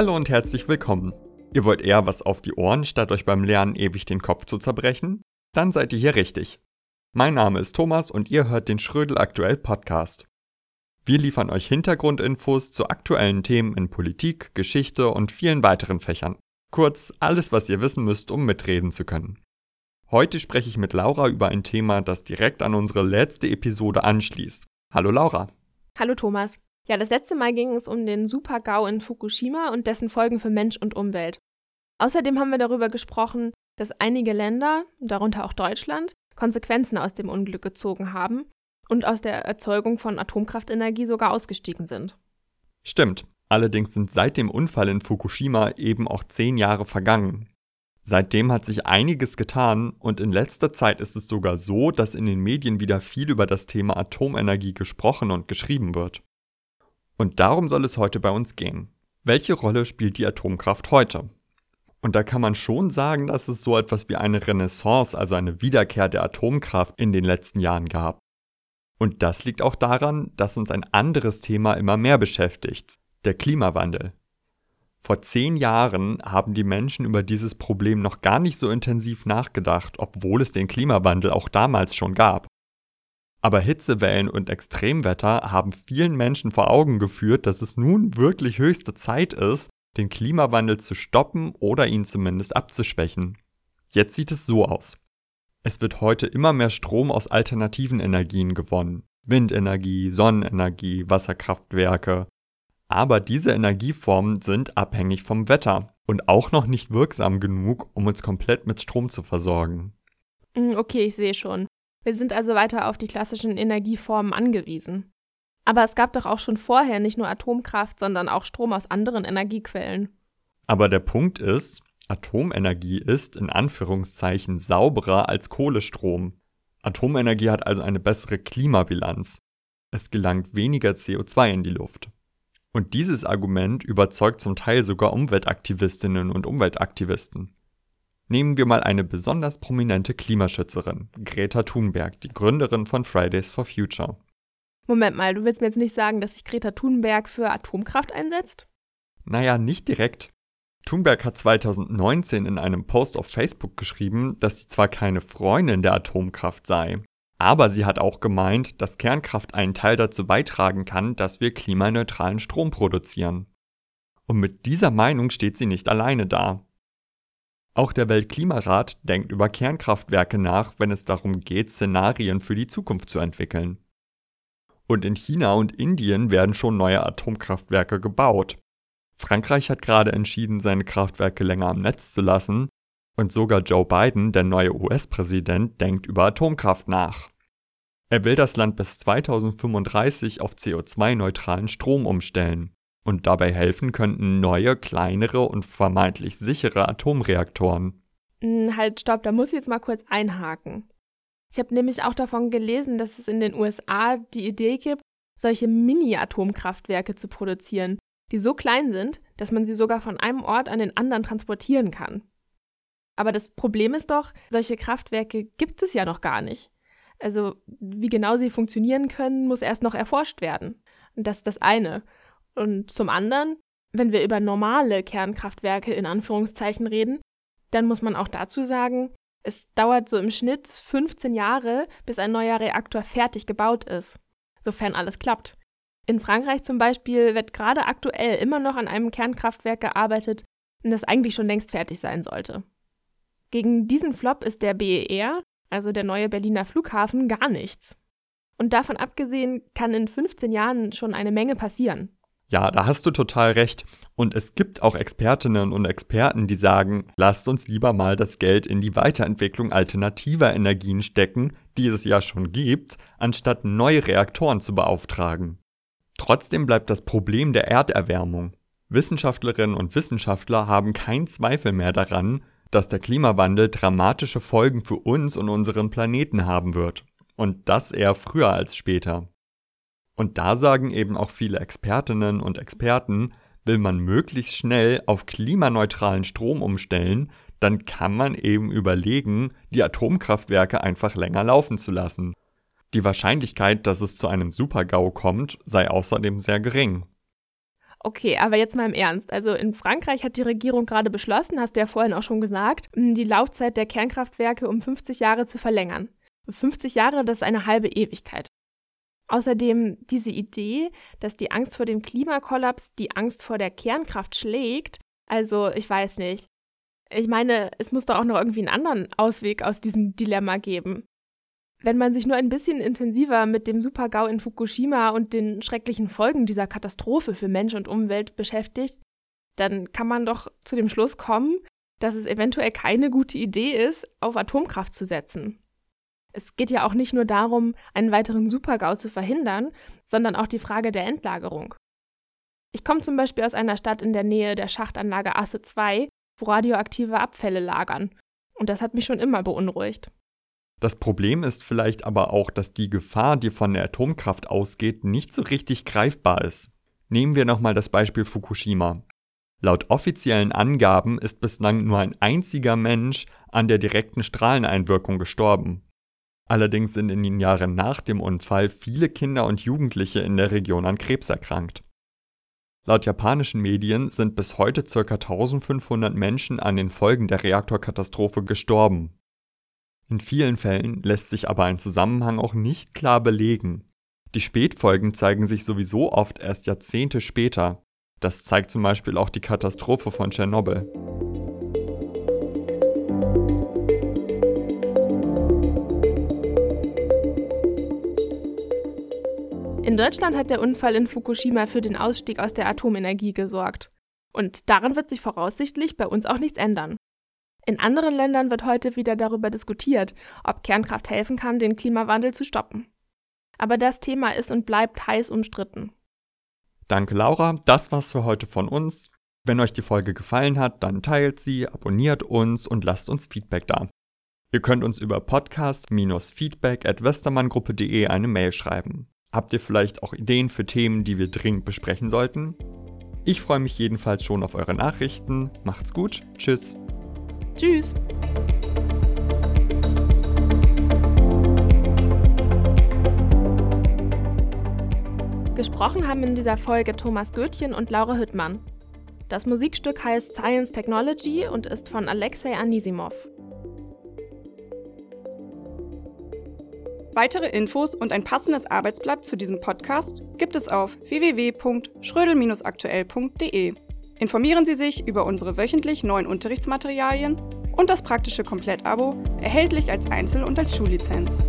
Hallo und herzlich willkommen. Ihr wollt eher was auf die Ohren, statt euch beim Lernen ewig den Kopf zu zerbrechen? Dann seid ihr hier richtig. Mein Name ist Thomas und ihr hört den Schrödel Aktuell Podcast. Wir liefern euch Hintergrundinfos zu aktuellen Themen in Politik, Geschichte und vielen weiteren Fächern. Kurz alles, was ihr wissen müsst, um mitreden zu können. Heute spreche ich mit Laura über ein Thema, das direkt an unsere letzte Episode anschließt. Hallo Laura. Hallo Thomas. Ja, das letzte Mal ging es um den Super-GAU in Fukushima und dessen Folgen für Mensch und Umwelt. Außerdem haben wir darüber gesprochen, dass einige Länder, darunter auch Deutschland, Konsequenzen aus dem Unglück gezogen haben und aus der Erzeugung von Atomkraftenergie sogar ausgestiegen sind. Stimmt. Allerdings sind seit dem Unfall in Fukushima eben auch zehn Jahre vergangen. Seitdem hat sich einiges getan und in letzter Zeit ist es sogar so, dass in den Medien wieder viel über das Thema Atomenergie gesprochen und geschrieben wird. Und darum soll es heute bei uns gehen. Welche Rolle spielt die Atomkraft heute? Und da kann man schon sagen, dass es so etwas wie eine Renaissance, also eine Wiederkehr der Atomkraft in den letzten Jahren gab. Und das liegt auch daran, dass uns ein anderes Thema immer mehr beschäftigt, der Klimawandel. Vor zehn Jahren haben die Menschen über dieses Problem noch gar nicht so intensiv nachgedacht, obwohl es den Klimawandel auch damals schon gab. Aber Hitzewellen und Extremwetter haben vielen Menschen vor Augen geführt, dass es nun wirklich höchste Zeit ist, den Klimawandel zu stoppen oder ihn zumindest abzuschwächen. Jetzt sieht es so aus. Es wird heute immer mehr Strom aus alternativen Energien gewonnen. Windenergie, Sonnenenergie, Wasserkraftwerke. Aber diese Energieformen sind abhängig vom Wetter und auch noch nicht wirksam genug, um uns komplett mit Strom zu versorgen. Hm, okay, ich sehe schon. Wir sind also weiter auf die klassischen Energieformen angewiesen. Aber es gab doch auch schon vorher nicht nur Atomkraft, sondern auch Strom aus anderen Energiequellen. Aber der Punkt ist, Atomenergie ist in Anführungszeichen sauberer als Kohlestrom. Atomenergie hat also eine bessere Klimabilanz. Es gelangt weniger CO2 in die Luft. Und dieses Argument überzeugt zum Teil sogar Umweltaktivistinnen und Umweltaktivisten. Nehmen wir mal eine besonders prominente Klimaschützerin, Greta Thunberg, die Gründerin von Fridays for Future. Moment mal, du willst mir jetzt nicht sagen, dass sich Greta Thunberg für Atomkraft einsetzt? Naja, nicht direkt. Thunberg hat 2019 in einem Post auf Facebook geschrieben, dass sie zwar keine Freundin der Atomkraft sei, aber sie hat auch gemeint, dass Kernkraft einen Teil dazu beitragen kann, dass wir klimaneutralen Strom produzieren. Und mit dieser Meinung steht sie nicht alleine da. Auch der Weltklimarat denkt über Kernkraftwerke nach, wenn es darum geht, Szenarien für die Zukunft zu entwickeln. Und in China und Indien werden schon neue Atomkraftwerke gebaut. Frankreich hat gerade entschieden, seine Kraftwerke länger am Netz zu lassen, und sogar Joe Biden, der neue US-Präsident, denkt über Atomkraft nach. Er will das Land bis 2035 auf CO2-neutralen Strom umstellen und dabei helfen könnten neue, kleinere und vermeintlich sichere Atomreaktoren. Hm, halt, stopp, da muss ich jetzt mal kurz einhaken. Ich habe nämlich auch davon gelesen, dass es in den USA die Idee gibt, solche Mini-Atomkraftwerke zu produzieren, die so klein sind, dass man sie sogar von einem Ort an den anderen transportieren kann. Aber das Problem ist doch, solche Kraftwerke gibt es ja noch gar nicht. Also wie genau sie funktionieren können, muss erst noch erforscht werden. Und das ist das eine. Und zum anderen, wenn wir über normale Kernkraftwerke in Anführungszeichen reden, dann muss man auch dazu sagen, es dauert so im Schnitt 15 Jahre, bis ein neuer Reaktor fertig gebaut ist, sofern alles klappt. In Frankreich zum Beispiel wird gerade aktuell immer noch an einem Kernkraftwerk gearbeitet, das eigentlich schon längst fertig sein sollte. Gegen diesen Flop ist der BER, also der neue Berliner Flughafen, gar nichts. Und davon abgesehen kann in 15 Jahren schon eine Menge passieren. Ja, da hast du total recht. Und es gibt auch Expertinnen und Experten, die sagen, lasst uns lieber mal das Geld in die Weiterentwicklung alternativer Energien stecken, die es ja schon gibt, anstatt neue Reaktoren zu beauftragen. Trotzdem bleibt das Problem der Erderwärmung. Wissenschaftlerinnen und Wissenschaftler haben keinen Zweifel mehr daran, dass der Klimawandel dramatische Folgen für uns und unseren Planeten haben wird. Und das eher früher als später. Und da sagen eben auch viele Expertinnen und Experten, will man möglichst schnell auf klimaneutralen Strom umstellen, dann kann man eben überlegen, die Atomkraftwerke einfach länger laufen zu lassen. Die Wahrscheinlichkeit, dass es zu einem Supergau kommt, sei außerdem sehr gering. Okay, aber jetzt mal im Ernst. Also in Frankreich hat die Regierung gerade beschlossen, hast du ja vorhin auch schon gesagt, die Laufzeit der Kernkraftwerke um 50 Jahre zu verlängern. 50 Jahre, das ist eine halbe Ewigkeit. Außerdem diese Idee, dass die Angst vor dem Klimakollaps die Angst vor der Kernkraft schlägt. Also, ich weiß nicht. Ich meine, es muss doch auch noch irgendwie einen anderen Ausweg aus diesem Dilemma geben. Wenn man sich nur ein bisschen intensiver mit dem Supergau in Fukushima und den schrecklichen Folgen dieser Katastrophe für Mensch und Umwelt beschäftigt, dann kann man doch zu dem Schluss kommen, dass es eventuell keine gute Idee ist, auf Atomkraft zu setzen. Es geht ja auch nicht nur darum, einen weiteren Supergau zu verhindern, sondern auch die Frage der Endlagerung. Ich komme zum Beispiel aus einer Stadt in der Nähe der Schachtanlage Asse 2, wo radioaktive Abfälle lagern. Und das hat mich schon immer beunruhigt. Das Problem ist vielleicht aber auch, dass die Gefahr, die von der Atomkraft ausgeht, nicht so richtig greifbar ist. Nehmen wir nochmal das Beispiel Fukushima. Laut offiziellen Angaben ist bislang nur ein einziger Mensch an der direkten Strahleneinwirkung gestorben. Allerdings sind in den Jahren nach dem Unfall viele Kinder und Jugendliche in der Region an Krebs erkrankt. Laut japanischen Medien sind bis heute ca. 1500 Menschen an den Folgen der Reaktorkatastrophe gestorben. In vielen Fällen lässt sich aber ein Zusammenhang auch nicht klar belegen. Die Spätfolgen zeigen sich sowieso oft erst Jahrzehnte später. Das zeigt zum Beispiel auch die Katastrophe von Tschernobyl. Deutschland hat der Unfall in Fukushima für den Ausstieg aus der Atomenergie gesorgt. Und daran wird sich voraussichtlich bei uns auch nichts ändern. In anderen Ländern wird heute wieder darüber diskutiert, ob Kernkraft helfen kann, den Klimawandel zu stoppen. Aber das Thema ist und bleibt heiß umstritten. Danke, Laura. Das war's für heute von uns. Wenn euch die Folge gefallen hat, dann teilt sie, abonniert uns und lasst uns Feedback da. Ihr könnt uns über podcast-feedback at westermanngruppe.de eine Mail schreiben. Habt ihr vielleicht auch Ideen für Themen, die wir dringend besprechen sollten? Ich freue mich jedenfalls schon auf eure Nachrichten. Macht's gut. Tschüss. Tschüss. Gesprochen haben in dieser Folge Thomas Goetjen und Laura Hüttmann. Das Musikstück heißt Science Technology und ist von Alexei Anisimov. Weitere Infos und ein passendes Arbeitsblatt zu diesem Podcast gibt es auf www.schrödel-aktuell.de. Informieren Sie sich über unsere wöchentlich neuen Unterrichtsmaterialien und das praktische Komplettabo, erhältlich als Einzel- und als Schullizenz.